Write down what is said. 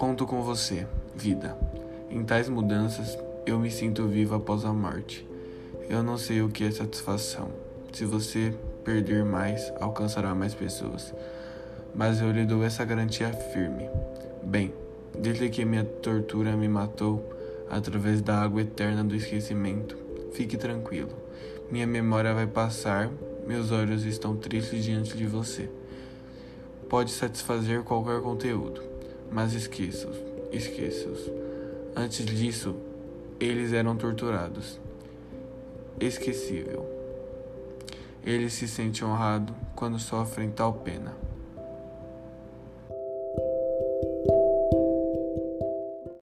Conto com você, vida. Em tais mudanças, eu me sinto vivo após a morte. Eu não sei o que é satisfação. Se você perder mais, alcançará mais pessoas. Mas eu lhe dou essa garantia firme. Bem, desde que minha tortura me matou através da água eterna do esquecimento, fique tranquilo. Minha memória vai passar, meus olhos estão tristes diante de você. Pode satisfazer qualquer conteúdo, mas esqueça-os, esqueça-os. Antes disso, eles eram torturados. Esquecível. Ele se sente honrado quando sofrem tal pena.